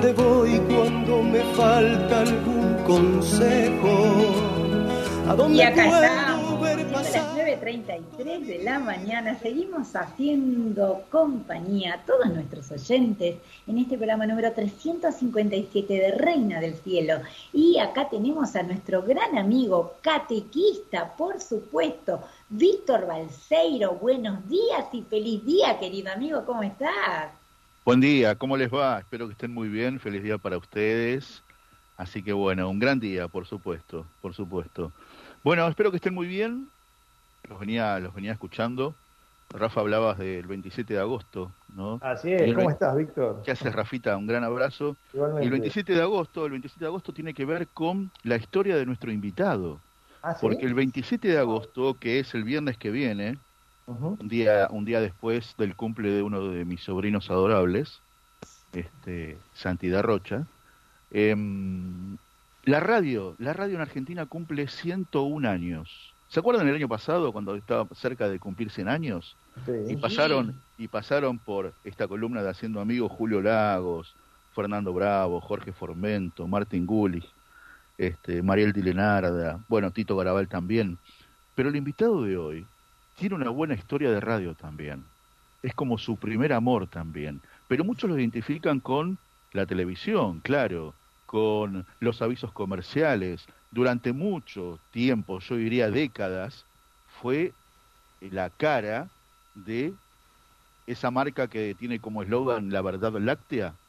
dónde voy cuando me falta algún consejo. ¿A dónde Y acá estamos, pasar? las 9.33 de la mañana, seguimos haciendo compañía a todos nuestros oyentes en este programa número 357 de Reina del Cielo. Y acá tenemos a nuestro gran amigo catequista, por supuesto, Víctor Balseiro. Buenos días y feliz día, querido amigo, ¿cómo estás? Buen día, ¿cómo les va? Espero que estén muy bien, feliz día para ustedes. Así que bueno, un gran día, por supuesto, por supuesto. Bueno, espero que estén muy bien. Los venía, los venía escuchando. Rafa hablabas del 27 de agosto, ¿no? Así es, el ¿cómo estás, Víctor? ¿Qué haces, Rafita? Un gran abrazo. Y Igualmente. el 27 de agosto, el 27 de agosto tiene que ver con la historia de nuestro invitado. ¿Ah, sí? Porque el 27 de agosto, que es el viernes que viene, Un día, un día después del cumple de uno de mis sobrinos adorables, este, Santidad Rocha, em, la radio, la radio en Argentina cumple 101 años. ¿Se acuerdan el año pasado cuando estaba cerca de cumplir 100 años? Y Sí. pasaron, y pasaron por esta columna de Haciendo Amigos Julio Lagos, Fernando Bravo, Jorge Formento, Martín Gulli, este, Mariel Dilenarda, bueno, Tito Garabal también. Pero el invitado de hoy tiene una buena historia de radio también. Es como su primer amor también. Pero muchos lo identifican con la televisión, claro, con los avisos comerciales. Durante mucho tiempo, yo diría décadas, fue la cara de esa marca que tiene como eslogan la verdad láctea.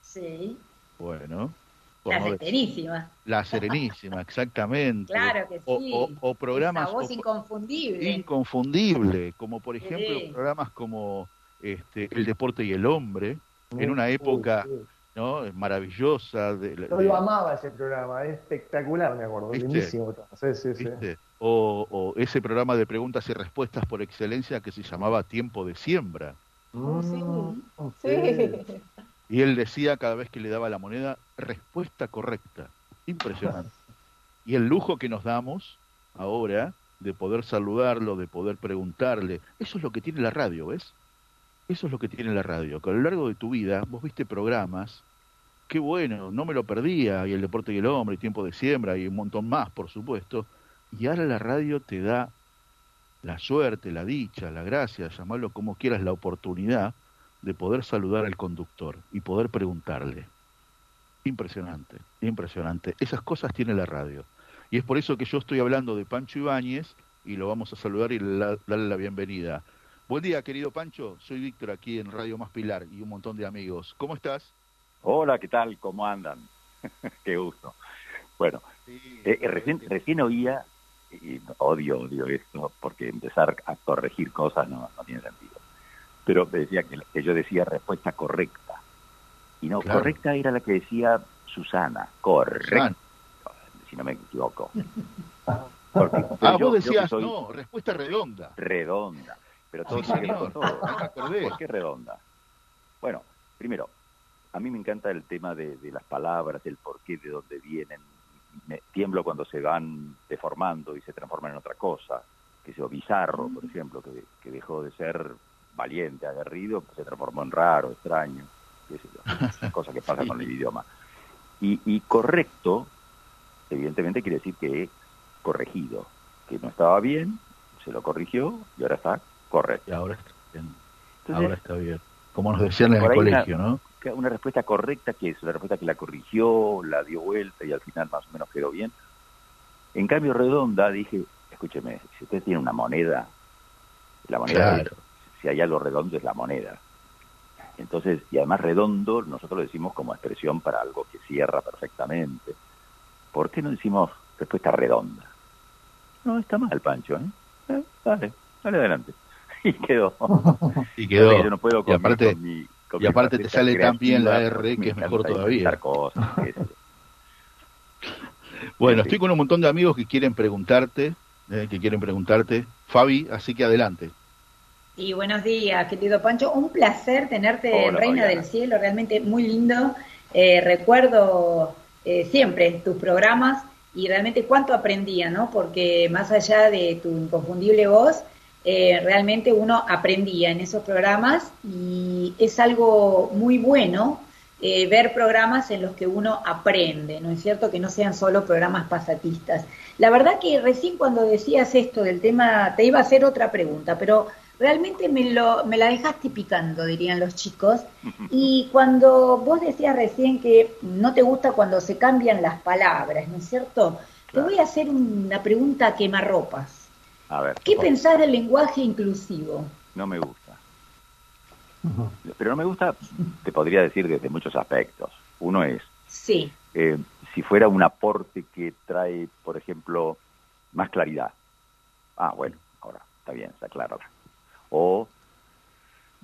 Sí, Bueno, la Serenísima. la Serenísima, exactamente. Claro que sí. O, o programas Esa voz o- inconfundible. inconfundible, como por ejemplo Sí. programas como este, El Deporte y el Hombre, en una época sí. ¿no? maravillosa. De, Yo de- lo amaba ese programa, es espectacular, me acuerdo. ¿Viste? Lindísimo. todo. Sí, sí, sí. ¿viste? O, o ese programa de preguntas y respuestas por excelencia que se llamaba Tiempo de Siembra. Oh, sí. Mm, Sí. Y él decía cada vez que le daba la moneda, respuesta correcta. Impresionante. Y el lujo que nos damos ahora de poder saludarlo, de poder preguntarle, eso es lo que tiene la radio, ¿ves? Eso es lo que tiene la radio, que a lo largo de tu vida vos viste programas, qué bueno, no me lo perdía, y el deporte y el hombre, y tiempo de siembra, y un montón más, por supuesto, y ahora la radio te da la suerte, la dicha, la gracia, llamarlo como quieras, la oportunidad de poder saludar al conductor y poder preguntarle. Impresionante, impresionante. Esas cosas tiene la radio. Y es por eso que yo estoy hablando de Pancho Ibáñez y lo vamos a saludar y la- darle la bienvenida. Buen día, querido Pancho. Soy Víctor aquí en Radio Más Pilar y un montón de amigos. ¿Cómo estás? Hola, ¿qué tal? ¿Cómo andan? Qué gusto. Bueno, eh, eh, recién, recién oía, y odio, odio esto, porque empezar a corregir cosas no, no tiene sentido. Pero me decía que, que yo decía respuesta correcta. Y no, Claro. correcta era la que decía Susana, correcta, Susana. si no me equivoco. Porque Ah, yo- vos decías, soy no, respuesta redonda. redonda, pero todo Sí, señor. todo. ¿Por qué redonda? Bueno, primero, a mí me encanta el tema de, de las palabras, del por qué, de dónde vienen. Me tiemblo cuando se van deformando y se transforman en otra cosa. Que sea bizarro, por ejemplo, que, que dejó de ser valiente, aguerrido, se transformó en raro, extraño. Qué sé yo. Son cosas que pasan Sí. con el idioma. Y, y correcto, evidentemente quiere decir que es corregido. Que no estaba bien, se lo corrigió y ahora está correcto. Y ahora está bien. Entonces, Ahora está bien. Como nos decían en el ahí una- colegio, ¿no? una respuesta correcta que es una respuesta que la corrigió, la dio vuelta y al final más o menos quedó bien. En cambio, redonda, dije, escúcheme, si usted tiene una moneda, la moneda, Claro. Si hay algo redondo es la moneda. Entonces, y además redondo, nosotros lo decimos como expresión para algo que cierra perfectamente. ¿Por qué no decimos respuesta redonda? No está mal, Pancho, ¿eh? Eh, dale, dale adelante. Y quedó. Y quedó. Yo no puedo Y aparte- con mi- con y aparte te sale tan bien la R que es mejor todavía. cosas. Bueno, Sí. estoy con un montón de amigos que quieren preguntarte, eh, que quieren preguntarte. Fabi, así que adelante. Y buenos días, querido Pancho. Un placer tenerte en Reina Fabiana. del Cielo, realmente muy lindo. Eh, recuerdo eh, siempre tus programas y realmente cuánto aprendía, ¿no? Porque más allá de tu inconfundible voz, eh, realmente uno aprendía en esos programas y es algo muy bueno ver programas en los que uno aprende, ¿no es cierto? Que no sean solo programas pasatistas. La verdad que recién cuando decías esto del tema, te iba a hacer otra pregunta, pero realmente me, lo, me la dejaste picando, dirían los chicos. Y cuando vos decías recién que no te gusta cuando se cambian las palabras, ¿no es cierto? Te voy a hacer una pregunta a quemarropas. A ver. ¿Qué pensás del lenguaje inclusivo? No me gusta. Pero no me gusta, te podría decir desde muchos aspectos. Uno es, sí. Eh, si fuera un aporte que trae, por ejemplo, más claridad. Ah, bueno, ahora está bien, está claro. O,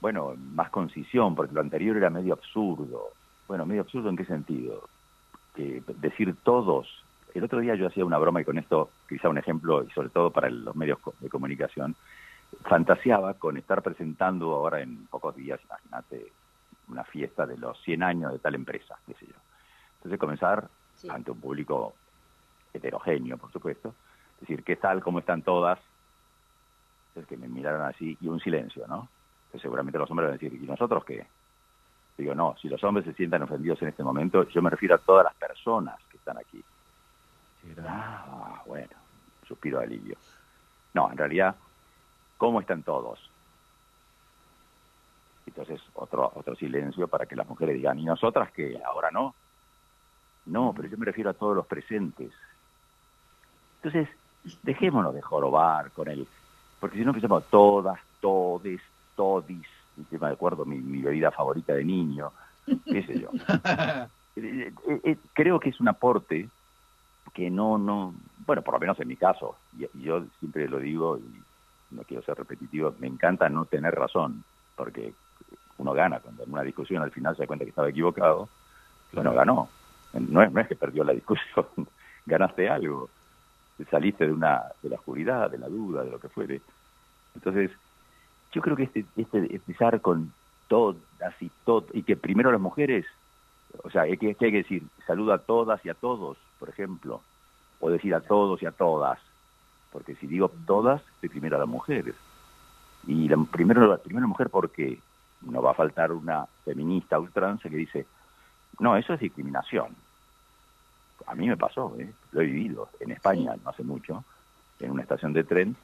bueno, más concisión, porque lo anterior era medio absurdo. Bueno, medio absurdo en qué sentido? Que decir todos. El otro día yo hacía una broma y con esto quizá un ejemplo, y sobre todo para los medios de comunicación, fantaseaba con estar presentando ahora en pocos días, imagínate, una fiesta de los 100 años de tal empresa, qué sé yo. Entonces comenzar ante un público heterogéneo, por supuesto, decir, ¿qué tal? ¿Cómo están todas? Es que me miraron así y un silencio, ¿no? Que seguramente los hombres van a decir, ¿y nosotros qué? Digo, no, si los hombres se sientan ofendidos en este momento, yo me refiero a todas las personas que están aquí. Ah, bueno, suspiro de alivio. No, en realidad ¿Cómo están todos? Entonces, otro, otro silencio para que las mujeres digan, ¿y nosotras qué? ¿Ahora no? No, pero yo me refiero a todos los presentes. Entonces, dejémonos de jorobar con él, porque si no empezamos todas, todes, todis, me acuerdo mi, mi bebida favorita de niño, qué sé yo. Eh, eh, eh, creo que es un aporte que no, no, bueno, por lo menos en mi caso, y, y yo siempre lo digo y no quiero ser repetitivo, me encanta no tener razón, porque uno gana cuando en una discusión al final se da cuenta que estaba equivocado, bueno, ganó. No es, no es que perdió la discusión, ganaste algo, saliste de una de la oscuridad, de la duda, de lo que fuere. Entonces, yo creo que este, este empezar con todas y todo, y que primero las mujeres, o sea, ¿qué, hay que decir? Saluda a todas y a todos, por ejemplo, o decir a todos y a todas, porque si digo todas, estoy primero a las mujeres. Y la, primero, la primera mujer porque no va a faltar una feminista ultranza que dice, no, eso es discriminación. A mí me pasó, ¿eh? lo he vivido en España no hace mucho, en una estación de tren,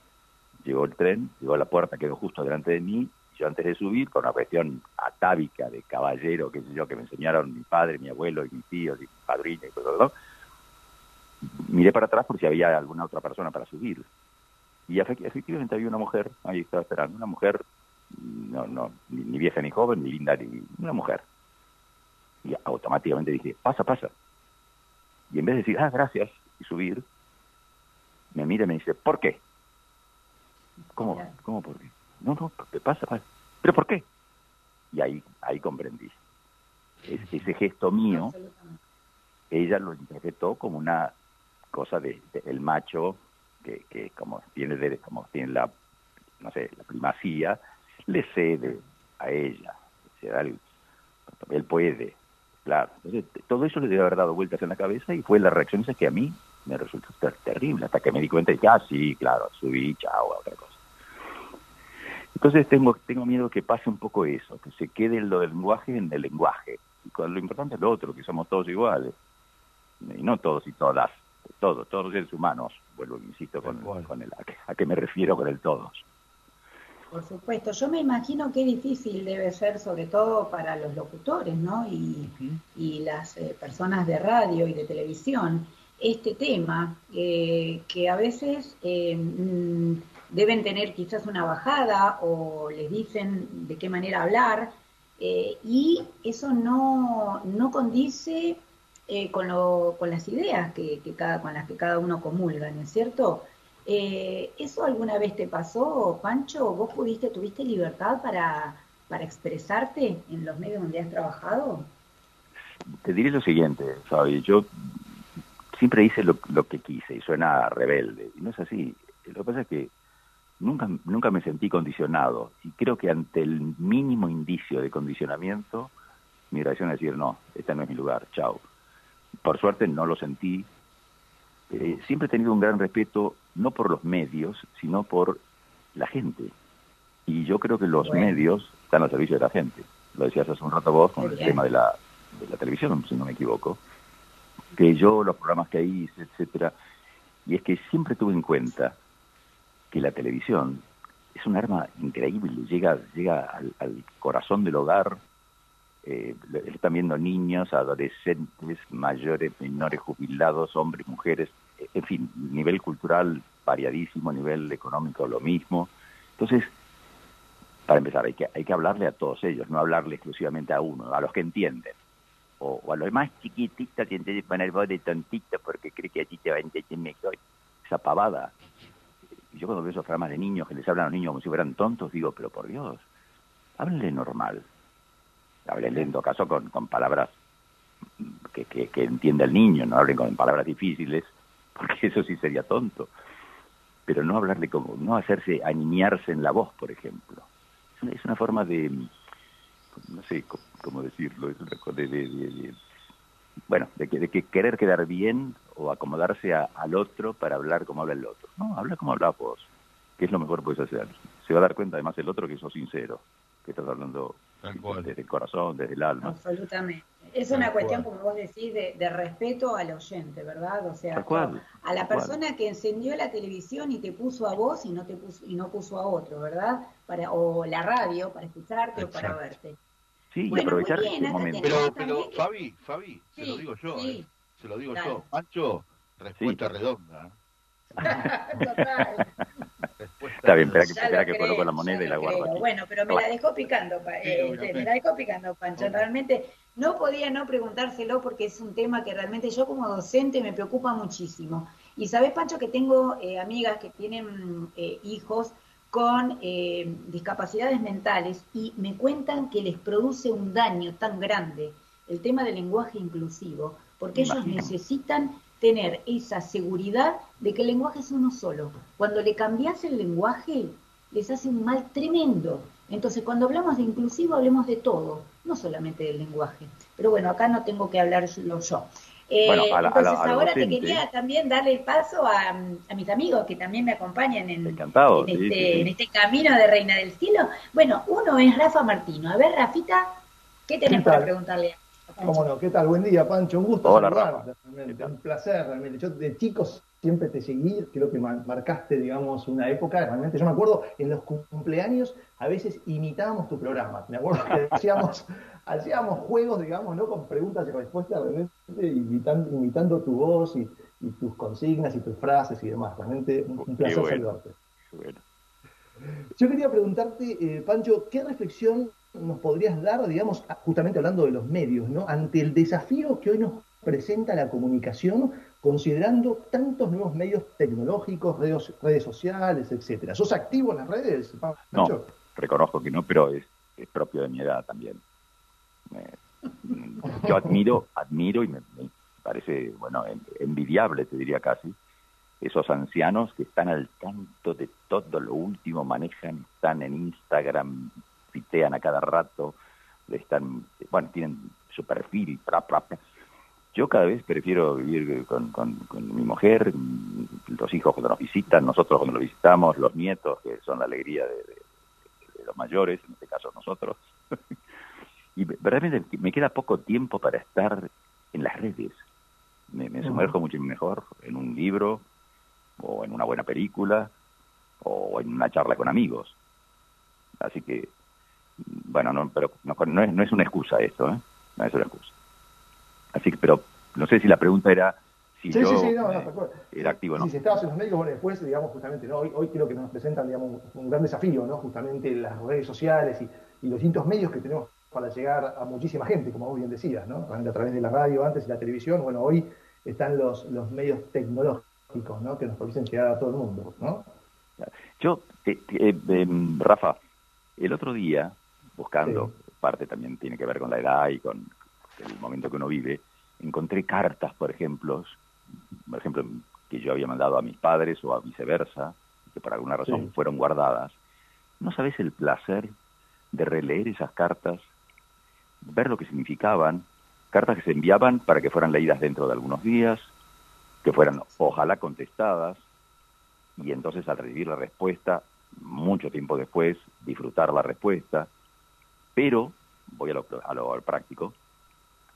llegó el tren, llegó a la puerta, quedó justo delante de mí, yo antes de subir, con una cuestión atávica de caballero, qué sé yo, que me enseñaron mi padre, mi abuelo y mis tíos y mi padrina y todo, miré para atrás por si había alguna otra persona para subir. Y efectivamente había una mujer, ahí estaba esperando, una mujer, no, no, ni vieja ni joven, ni linda, ni una mujer. Y automáticamente dije, pasa, pasa. Y en vez de decir, ah, gracias, y subir, me mira y me dice, ¿por qué? ¿Cómo? ¿Cómo por qué? No, no, pasa, pasa. ¿Pero por qué? Y ahí, ahí comprendí. ese gesto mío, ella lo interpretó como una cosa de, el macho que, que como tiene como tiene la no sé la primacía le cede a ella él puede claro. Entonces todo eso le debe haber dado vueltas en la cabeza y fue la reacción esa que a mí me resultó terrible hasta que me di cuenta de que ah sí claro subí chao a otra cosa entonces tengo tengo miedo que pase un poco eso que se quede lo del lenguaje en el lenguaje. Y lo importante es lo otro que somos todos iguales. Y no todos y todas todos, todos los seres humanos, vuelvo, insisto, con, con el, a, qué, me refiero con el todos. Por supuesto, yo me imagino qué difícil debe ser, sobre todo para los locutores, ¿no? Y, y las eh, personas de radio y de televisión, este tema, eh, que a veces eh, mm, deben tener quizás una bajada o les dicen de qué manera hablar, y eso no, no condice eh, con, lo, con las ideas que, cada, con las que cada uno comulga, ¿no es cierto? Eh, ¿Eso alguna vez te pasó, Pancho? ¿Vos pudiste, tuviste libertad para, para expresarte en los medios donde has trabajado? Te diré lo siguiente, Fabi, yo siempre hice lo, lo que quise y suena rebelde, y no es así. Lo que pasa es que nunca, nunca me sentí condicionado y creo que ante el mínimo indicio de condicionamiento, mi reacción es decir, no, este no es mi lugar, chao por suerte no lo sentí. Eh, siempre he tenido un gran respeto, no por los medios, sino por la gente. Y yo creo que los medios están al servicio de la gente. Lo decías hace un rato vos con el tema de la, de la televisión, si no me equivoco, que yo, los programas que hice, etcétera, y es que siempre tuve en cuenta que la televisión es un arma increíble, llega, llega al, corazón del hogar, eh, están viendo niños, adolescentes, mayores, menores, jubilados, hombres, mujeres, en fin, nivel cultural variadísimo, nivel económico lo mismo. Entonces, para empezar, hay que, hay que hablarle a todos ellos, no hablarle exclusivamente a uno, a los que entienden. O, a los más chiquititos, que poner voz de tontito porque cree que allí te va a entender mejor. Esa pavada. yo cuando veo esos programas de niños que les hablan a los niños como si fueran tontos, digo, pero por Dios, háblenle normal. Háblenle en todo caso con, con palabras que, que, que entienda el niño, no hablen con palabras difíciles, porque eso sí sería tonto. Pero no hablarle como, no hacerse animarse en la voz, por ejemplo. Es una, forma de, no sé cómo decirlo, es una, de, de, de, bueno, de que, de que querer quedar bien o acomodarse al otro para hablar como habla el otro. No, habla como habla vos, que es lo mejor que puedes hacer. Se va a dar cuenta además el otro que sos sincero, que estás hablando desde el corazón, desde el alma. Absolutamente. Es una cuestión, como vos decís, de, respeto al oyente, ¿verdad? O sea, a la persona que encendió la televisión y te puso a vos y no te puso, y no puso a otro, ¿verdad? Para, o la radio para escucharte o para verte. Sí, y aprovechar este momento. Pero, pero Fabi, Fabi, se lo digo yo, ¿eh? se lo digo yo. Pancho, respuesta redonda. Total. Está bien, espera que, espera que coloco la moneda y la guardo. Bueno, pero me la dejó picando, eh, me la dejó picando, Pancho. Realmente no podía no preguntárselo porque es un tema que realmente yo como docente me preocupa muchísimo. Y sabes, Pancho, que tengo eh, amigas que tienen eh, hijos con discapacidades mentales y me cuentan que les produce un daño tan grande el tema del lenguaje inclusivo, porque ellos necesitan tener esa seguridad de que el lenguaje es uno solo. Cuando le cambias el lenguaje, les hace un mal tremendo. Entonces, cuando hablamos de inclusivo, hablemos de todo, no solamente del lenguaje. Pero bueno, acá no tengo que hablar yo. Eh, entonces, ahora te quería también darle el paso a, mis amigos que también me acompañan en, este, en, este, camino de Reina del Cielo. Bueno, uno es Rafa Martino. A ver, Rafita, ¿qué tenés para preguntarle? ¿Cómo no? ¿Qué tal? Buen día, Pancho. Un gusto Hola, saludarte. Un placer, realmente. Yo de chicos siempre te seguí, creo que marcaste, digamos, una época, realmente. Yo me acuerdo en los cumpleaños, a veces imitábamos tu programa. Me acuerdo que hacíamos, hacíamos juegos, digamos, ¿no? Con preguntas y respuestas, realmente, imitando, imitando tu voz y, tus consignas y tus frases y demás. Realmente un, placer saludarte. Yo quería preguntarte, eh, Pancho, ¿qué reflexión nos podrías dar, digamos, justamente hablando de los medios, ¿no? Ante el desafío que hoy nos presenta la comunicación, considerando tantos nuevos medios tecnológicos, redes, redes sociales, etcétera. ¿Sos activo en las redes? No, reconozco que no, pero es, propio de mi edad también. yo admiro, admiro y me, parece, bueno, envidiable, te diría casi, esos ancianos que están al tanto de todo lo último, manejan, están en Instagram, pitean a cada rato, están, bueno, tienen su perfil, Yo cada vez prefiero vivir con, con, mi mujer, los hijos cuando nos visitan, nosotros cuando los visitamos, los nietos, que son la alegría de, los mayores, en este caso nosotros. y verdaderamente me queda poco tiempo para estar en las redes. Me, me sumerjo mucho mejor en un libro, o en una buena película, o en una charla con amigos. Así que bueno, no, pero no, es, no es una excusa esto, ¿eh? No es una excusa. Así que, pero no sé si la pregunta era si yo sí, sí, no, eh, era activo, ¿no? Si estabas en los médicos, bueno, después, digamos, justamente, ¿no? hoy, hoy creo que nos presentan, digamos, un gran desafío, ¿no? Justamente las redes sociales y, y los distintos medios que tenemos para llegar a muchísima gente, como vos bien decías, ¿no? A través de la radio antes y la televisión, bueno, hoy están los, los medios tecnológicos, ¿no? Que nos permiten llegar a todo el mundo, ¿no? Yo, eh, eh, Rafa, el otro día buscando, parte también tiene que ver con la edad y con el momento que uno vive, encontré cartas, por ejemplo, por ejemplo, que yo había mandado a mis padres o a viceversa, que por alguna razón fueron guardadas. ¿No sabes el placer de releer esas cartas, ver lo que significaban? Cartas que se enviaban para que fueran leídas dentro de algunos días, que fueran ojalá contestadas, y entonces al recibir la respuesta, mucho tiempo después, disfrutar la respuesta, pero, voy a lo, a lo práctico,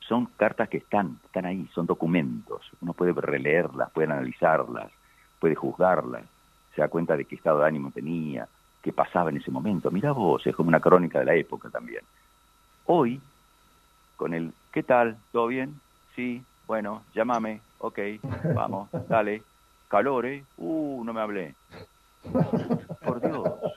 son cartas que están, están ahí, son documentos. Uno puede releerlas, puede analizarlas, puede juzgarlas, se da cuenta de qué estado de ánimo tenía, qué pasaba en ese momento. Mira vos, es como una crónica de la época también. Hoy, con el ¿qué tal? ¿Todo bien? Sí, bueno, llámame, ok, vamos, dale. Calor, ¿eh? Uh, no me hablé. Por Dios.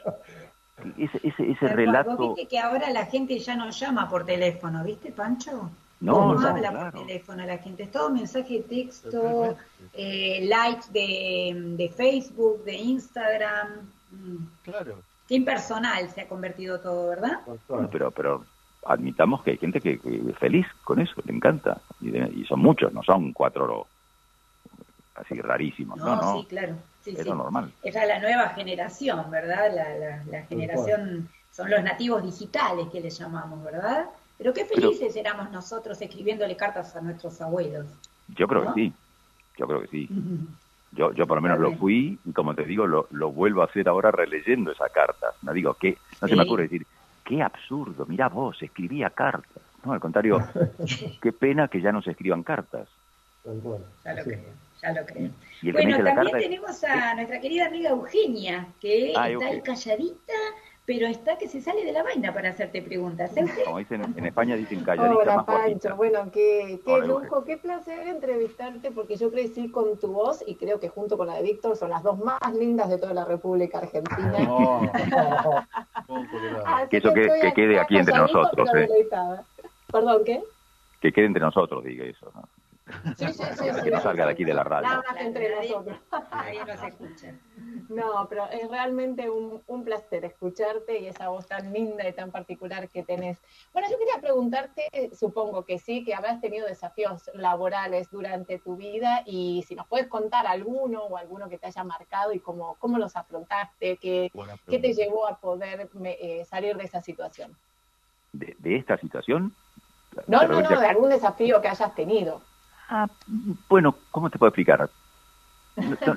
Ese, ese, ese relato... viste que ahora la gente ya no llama por teléfono, ¿viste, Pancho? No, no, habla por teléfono la gente, es todo mensaje de texto, eh, likes de, de, Facebook, de Instagram. Mm. Claro. Qué impersonal se ha convertido todo, ¿verdad? pero, pero admitamos que hay gente que, es feliz con eso, le encanta. Y, son muchos, no son cuatro así rarísimos. No, no, sí, claro. Sí, es normal. Esa es la nueva generación, ¿verdad? La, la, generación, son los nativos digitales que le llamamos, ¿verdad? Pero qué felices éramos nosotros escribiéndole cartas a nuestros abuelos. Yo creo que sí, yo creo que sí. Yo, yo por lo menos lo fui y como te digo, lo, lo vuelvo a hacer ahora releyendo esas cartas. No digo que, no se me ocurre decir, qué absurdo, mira vos, escribía cartas. No, al contrario, qué pena que ya no se escriban cartas. lo creo, ya lo creo. Bueno, también tenemos a nuestra querida amiga Eugenia, que ah, está ahí calladita, pero está que se sale de la vaina para hacerte preguntas. ¿eh? Como dicen en España, dicen calladita. Hola, Pancho. Bueno, qué, qué lujo, qué placer entrevistarte, porque yo crecí con tu voz y creo que junto con la de Víctor son las dos más lindas de toda la República Argentina. que eso que, quede aquí entre nosotros. ¿eh? Perdón, ¿qué? Que quede entre nosotros, diga eso. ¿no? Sí, sí, sí. Que no salga de aquí de la radio. entre nosotros. escucha. No, pero es realmente un, un, placer escucharte y esa voz tan linda y tan particular que tenés. Bueno, yo quería preguntarte, supongo que sí, que habrás tenido desafíos laborales durante tu vida y si nos puedes contar alguno o alguno que te haya marcado y cómo, cómo los afrontaste, qué, qué te llevó a poder eh, salir de esa situación. ¿De, de esta situación? No, no, no, de algún desafío que hayas tenido. Ah, bueno, ¿cómo te puedo explicar?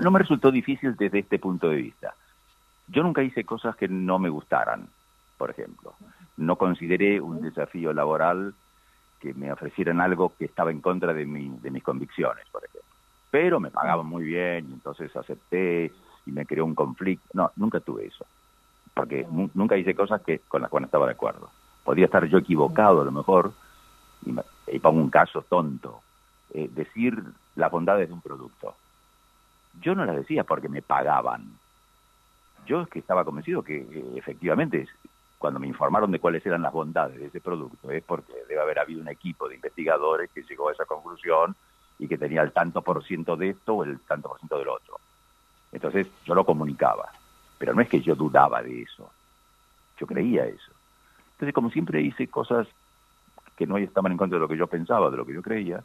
No, me resultó difícil desde este punto de vista. Yo nunca hice cosas que no me gustaran, por ejemplo. No consideré un desafío laboral que me ofrecieran algo que estaba en contra de, mi, de mis convicciones, por ejemplo. Pero me pagaban muy bien y entonces acepté y me creó un conflicto. No, nunca tuve eso. Porque nunca hice cosas que con las cuales estaba de acuerdo. Podría estar yo equivocado a lo mejor, y, y pongo un caso tonto, eh, decir las bondades de un producto. Yo no las decía porque me pagaban. Yo es que estaba convencido que eh, efectivamente cuando me informaron de cuáles eran las bondades de ese producto es porque debe haber habido un equipo de investigadores que llegó a esa conclusión y que tenía el tanto por ciento de esto o el tanto por ciento del otro. Entonces yo lo comunicaba, pero no es que yo dudaba de eso, yo creía eso. Entonces como siempre hice cosas que no estaban en contra de lo que yo pensaba, de lo que yo creía,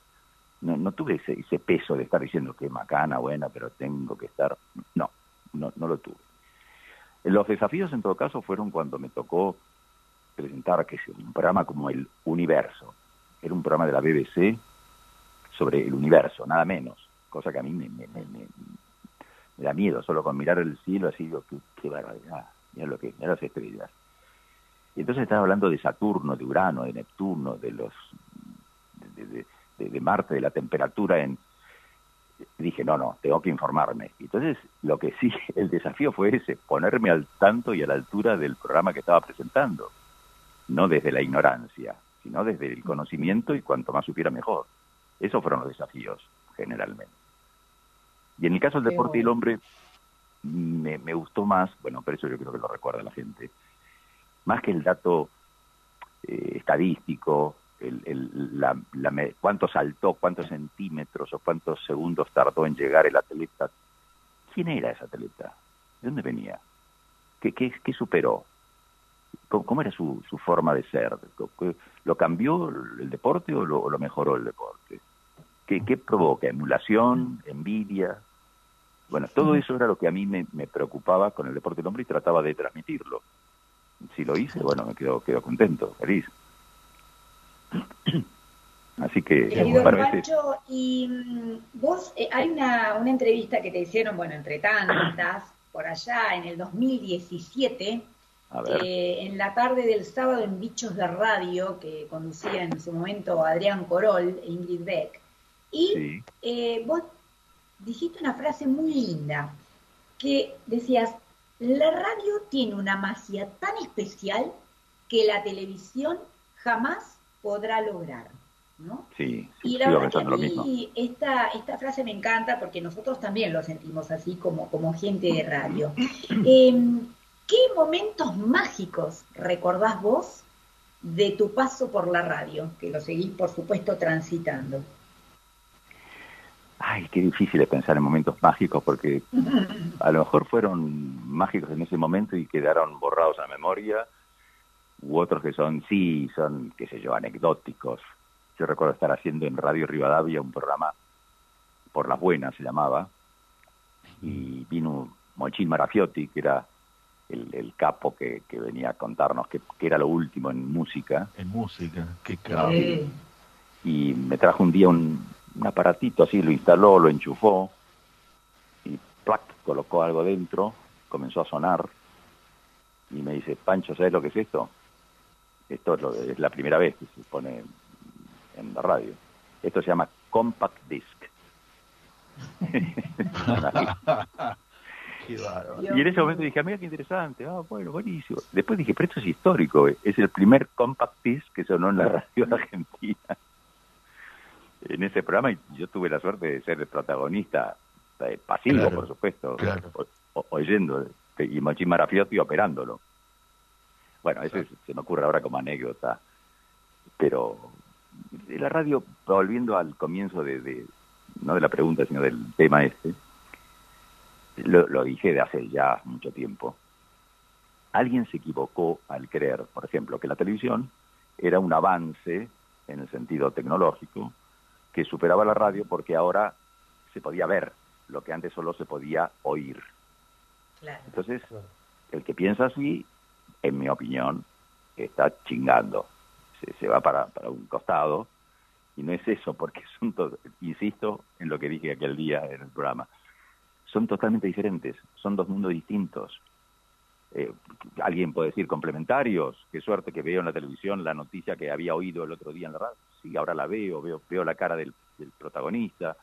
no, no tuve ese, ese peso de estar diciendo que macana, buena, pero tengo que estar. No, no, no lo tuve. Los desafíos, en todo caso, fueron cuando me tocó presentar que un programa como El Universo. Era un programa de la BBC sobre el universo, nada menos. Cosa que a mí me, me, me, da miedo, solo con mirar el cielo, así digo, qué, qué barbaridad, mira lo que, mira las estrellas. Y entonces estaba hablando de Saturno, de Urano, de Neptuno, de los de, Marte, de la temperatura en... Dije, no, no, tengo que informarme. Entonces, lo que sí, el desafío fue ese, ponerme al tanto y a la altura del programa que estaba presentando. No desde la ignorancia, sino desde el conocimiento y cuanto más supiera mejor. Esos fueron los desafíos, generalmente. Y en el caso del deporte y el hombre, me, me, gustó más, bueno, por eso yo creo que lo recuerda la gente, más que el dato eh, estadístico, el, la, cuánto saltó, cuántos centímetros o cuántos segundos tardó en llegar el atleta. ¿Quién era ese atleta? ¿De dónde venía? ¿Qué, qué, qué superó? ¿Cómo, era su, su, forma de ser? ¿Lo cambió el deporte o lo, mejoró el deporte? ¿Qué, ¿Qué, provoca? ¿Emulación? ¿Envidia? Bueno, todo eso era lo que a mí me, me preocupaba con el deporte del hombre y trataba de transmitirlo. Si lo hice, bueno, me quedo, quedo contento, feliz. Así que... Querido y mm, vos, eh, hay una, una entrevista que te hicieron, bueno, entre tantas, por allá en el 2017, eh, en la tarde del sábado en Bichos de Radio, que conducía en su momento Adrián Corol e Ingrid Beck. Y eh, vos dijiste una frase muy linda, que decías, la radio tiene una magia tan especial que la televisión jamás podrá lograr. ¿no? Sí, y la verdad que a mí esta, esta frase me encanta porque nosotros también lo sentimos así como, como gente de radio. Em, ¿Qué momentos mágicos recordás vos de tu paso por la radio, que lo seguís por supuesto transitando? Ay, qué difícil es pensar en momentos mágicos porque a lo mejor fueron mágicos en ese momento y quedaron borrados a la memoria, u otros que son, sí, son, qué sé yo, anecdóticos. Yo recuerdo estar haciendo en Radio Rivadavia un programa por las buenas, se llamaba, y vino Mochín Marafiotti, que era el, capo que, venía a contarnos que, era lo último en música. En música, qué claro. Y me trajo un día un, un aparatito así, lo instaló, lo enchufó y ¡plac! colocó algo dentro, comenzó a sonar y me dice, Pancho, ¿sabes lo que es esto? Esto es, lo es la primera vez que se pone en la radio. Esto se llama Compact Disc. y en ese momento dije, mira qué interesante, ah, bueno, buenísimo. Después dije, pero esto es histórico, es el primer compact disc que sonó en la radio argentina en ese programa y yo tuve la suerte de ser el protagonista, eh, pasivo, por supuesto, oyendo, y Mochín Marafiotti operándolo. Bueno, eso se me ocurre ahora como anécdota, pero la radio, volviendo al comienzo de, no de la pregunta, sino del tema este, lo, lo dije de hace ya mucho tiempo. Alguien se equivocó al creer, por ejemplo, que la televisión era un avance en el sentido tecnológico que superaba la radio porque ahora se podía ver lo que antes solo se podía oír. Entonces, el que piensa así, en mi opinión, está chingando. Se, va para, para, un costado y no es eso, porque son, insisto en lo que dije aquel día en el programa, son totalmente diferentes, son dos mundos distintos. Eh, alguien puede decir complementarios, qué suerte que veo en la televisión la noticia que había oído el otro día en la radio, sí, ahora la veo, veo, veo la cara del, protagonista,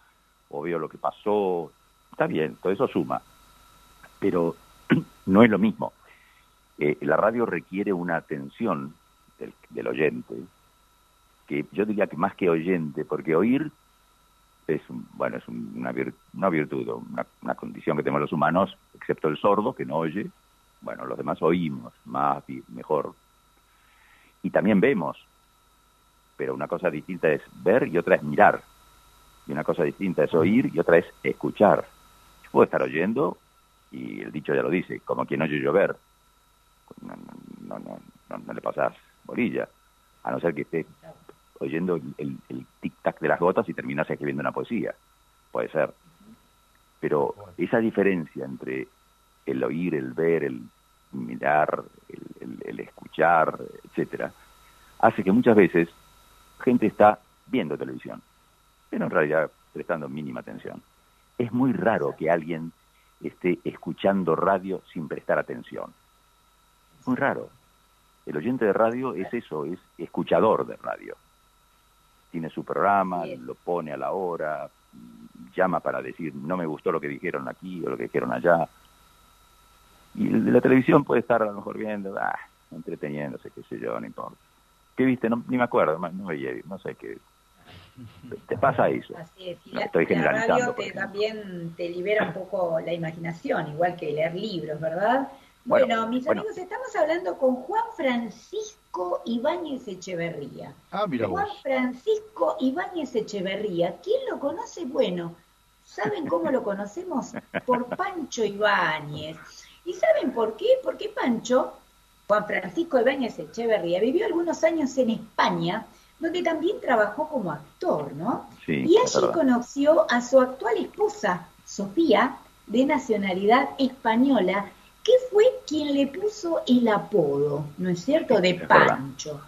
o veo lo que pasó, está bien, todo eso suma, pero no es lo mismo. Eh, la radio requiere una atención del, oyente, que yo diría que más que oyente, porque oír es bueno es una, una virtud, una, una condición que tenemos los humanos, excepto el sordo que no oye, bueno, los demás oímos más y mejor. Y también vemos, pero una cosa distinta es ver y otra es mirar. Y una cosa distinta es oír y otra es escuchar. Yo puedo estar oyendo, y el dicho ya lo dice, como quien oye llover. No, no, no, no, le pasas bolilla, a no ser que estés oyendo el, el tic-tac de las gotas y terminas escribiendo una poesía. Puede ser. Pero esa diferencia entre el oír, el ver, el mirar, el, escuchar, etcétera, hace que muchas veces gente está viendo televisión, pero en realidad prestando mínima atención. Es muy raro que alguien esté escuchando radio sin prestar atención. Muy raro. El oyente de radio es eso, es escuchador de radio. Tiene su programa, lo pone a la hora, llama para decir no me gustó lo que dijeron aquí o lo que dijeron allá, y de la televisión puede estar a lo mejor viendo, ah, entreteniéndose, qué sé yo, no importa. ¿Qué viste? No, ni me acuerdo, no veía, no sé qué. Te pasa eso. Así es. la, estoy generalizando. radio también te libera un poco la imaginación, igual que leer libros, ¿verdad? Bueno, mis amigos, estamos hablando con Juan Francisco Ibáñez Echeverría. Ah, mira Juan Francisco Ibáñez Echeverría. ¿Quién lo conoce? Bueno, ¿saben cómo lo conocemos? Por Pancho Ibáñez. ¿Y saben por qué? Porque Pancho, Juan Francisco Ibáñez Echeverría, vivió algunos años en España, donde también trabajó como actor, ¿no? Sí, y allí conoció a su actual esposa, Sofía, de nacionalidad española, que fue quien le puso el apodo, ¿no es cierto?, de Pancho.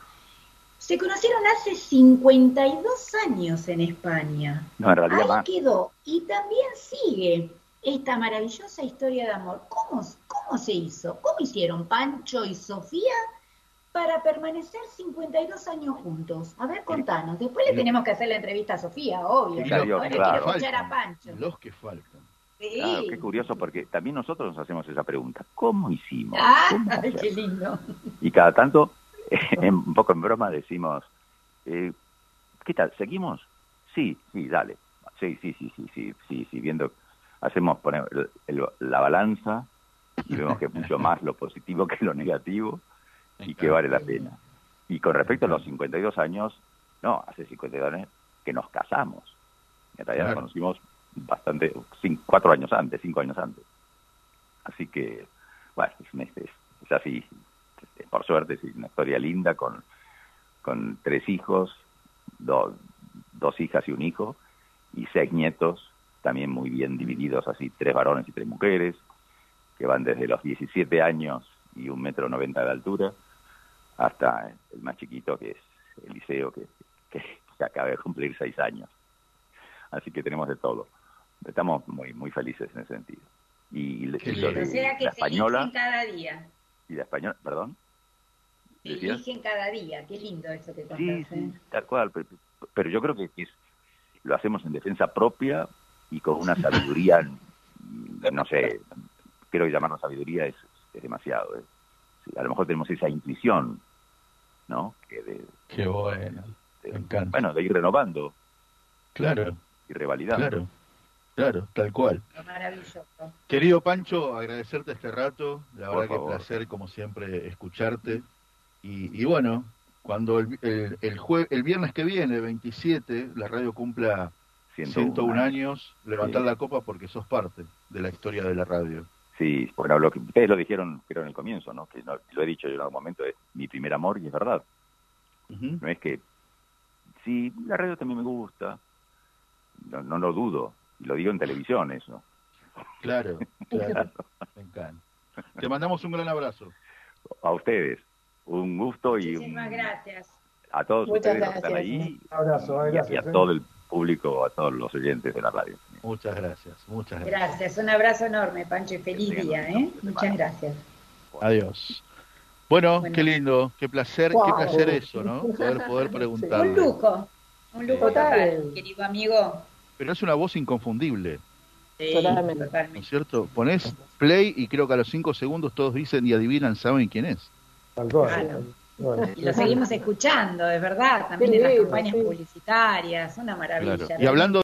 Se conocieron hace 52 años en España. No, en realidad Ahí quedó. Y también sigue esta maravillosa historia de amor. ¿Cómo, cómo se hizo? ¿Cómo hicieron Pancho y Sofía para permanecer 52 años juntos? A ver, contanos. Después le tenemos que hacer la entrevista a Sofía, obvio. Claro, quiero escuchar a Pancho. Los que faltan. Claro, qué curioso, porque también nosotros nos hacemos esa pregunta. ¿Cómo hicimos? Ah, qué lindo. Y cada tanto, un poco en broma, decimos, eh, ¿qué tal? ¿Seguimos? Sí, sí, dale. Sí, sí, sí, sí, sí, sí, sí, viendo, hacemos poner la balanza y vemos que es mucho más lo positivo que lo negativo y que vale la pena. Y con respecto a los 52 años, no, hace 52 años que nos casamos. En realidad nos conocimos bastante, cuatro años antes, cinco años antes. Así que, bueno, es, así. Por suerte, es una historia linda con, con tres hijos, dos, dos hijas y un hijo, y seis nietos, también muy bien divididos, así tres varones y tres mujeres, que van desde los 17 años y un metro noventa de altura, hasta el más chiquito, que es Eliseo, que, que, que acaba de cumplir seis años. Así que tenemos de todo. Estamos muy muy felices en ese sentido. Y, o sea que la española, cada día. Y la española, perdón. Se eligen cada día, qué lindo eso que contaste. Sí, sí, tal cual, pero, yo creo que es, lo hacemos en defensa propia y con una sabiduría, no sé, creo que llamarlo sabiduría es, demasiado. ¿eh? a lo mejor tenemos esa intuición, ¿no? Que de, Qué bueno, me encanta. Bueno, de ir renovando. Claro. Y revalidando. Claro. Claro, tal cual. Maravilloso. Querido Pancho, agradecerte este rato. La verdad que placer, como siempre, escucharte. Y, bueno, cuando el, el, el, viernes que viene, 27, la radio cumpla 101, años, levantar la copa porque sos parte de la historia de la radio. Sí, bueno, lo que ustedes lo dijeron, creo, en el comienzo, ¿no? Que lo he dicho yo en algún momento, es mi primer amor y es verdad. No es que, sí, la radio también me gusta, no, no lo dudo, y lo digo en televisión eso. Claro, claro. Me encanta. Te mandamos un gran abrazo. A ustedes. Un gusto y Muchísimas gracias. a todos ustedes que están ahí. Un abrazo, y, a, todo el público, a todos los oyentes de la radio. Muchas gracias, muchas gracias. Gracias, un abrazo enorme, Pancho, y feliz día, ¿eh? Muchas gracias. Adiós. Bueno, qué lindo, qué placer, qué placer eso, ¿no? Poder, poder preguntar. Un lujo, un lujo total, querido amigo pero es una voz inconfundible. Sí, totalmente. ¿No es cierto? Pones play y creo que a los cinco segundos todos dicen y adivinan, saben quién es. y lo seguimos escuchando, de verdad, también en las campañas publicitarias, una maravilla. Y hablando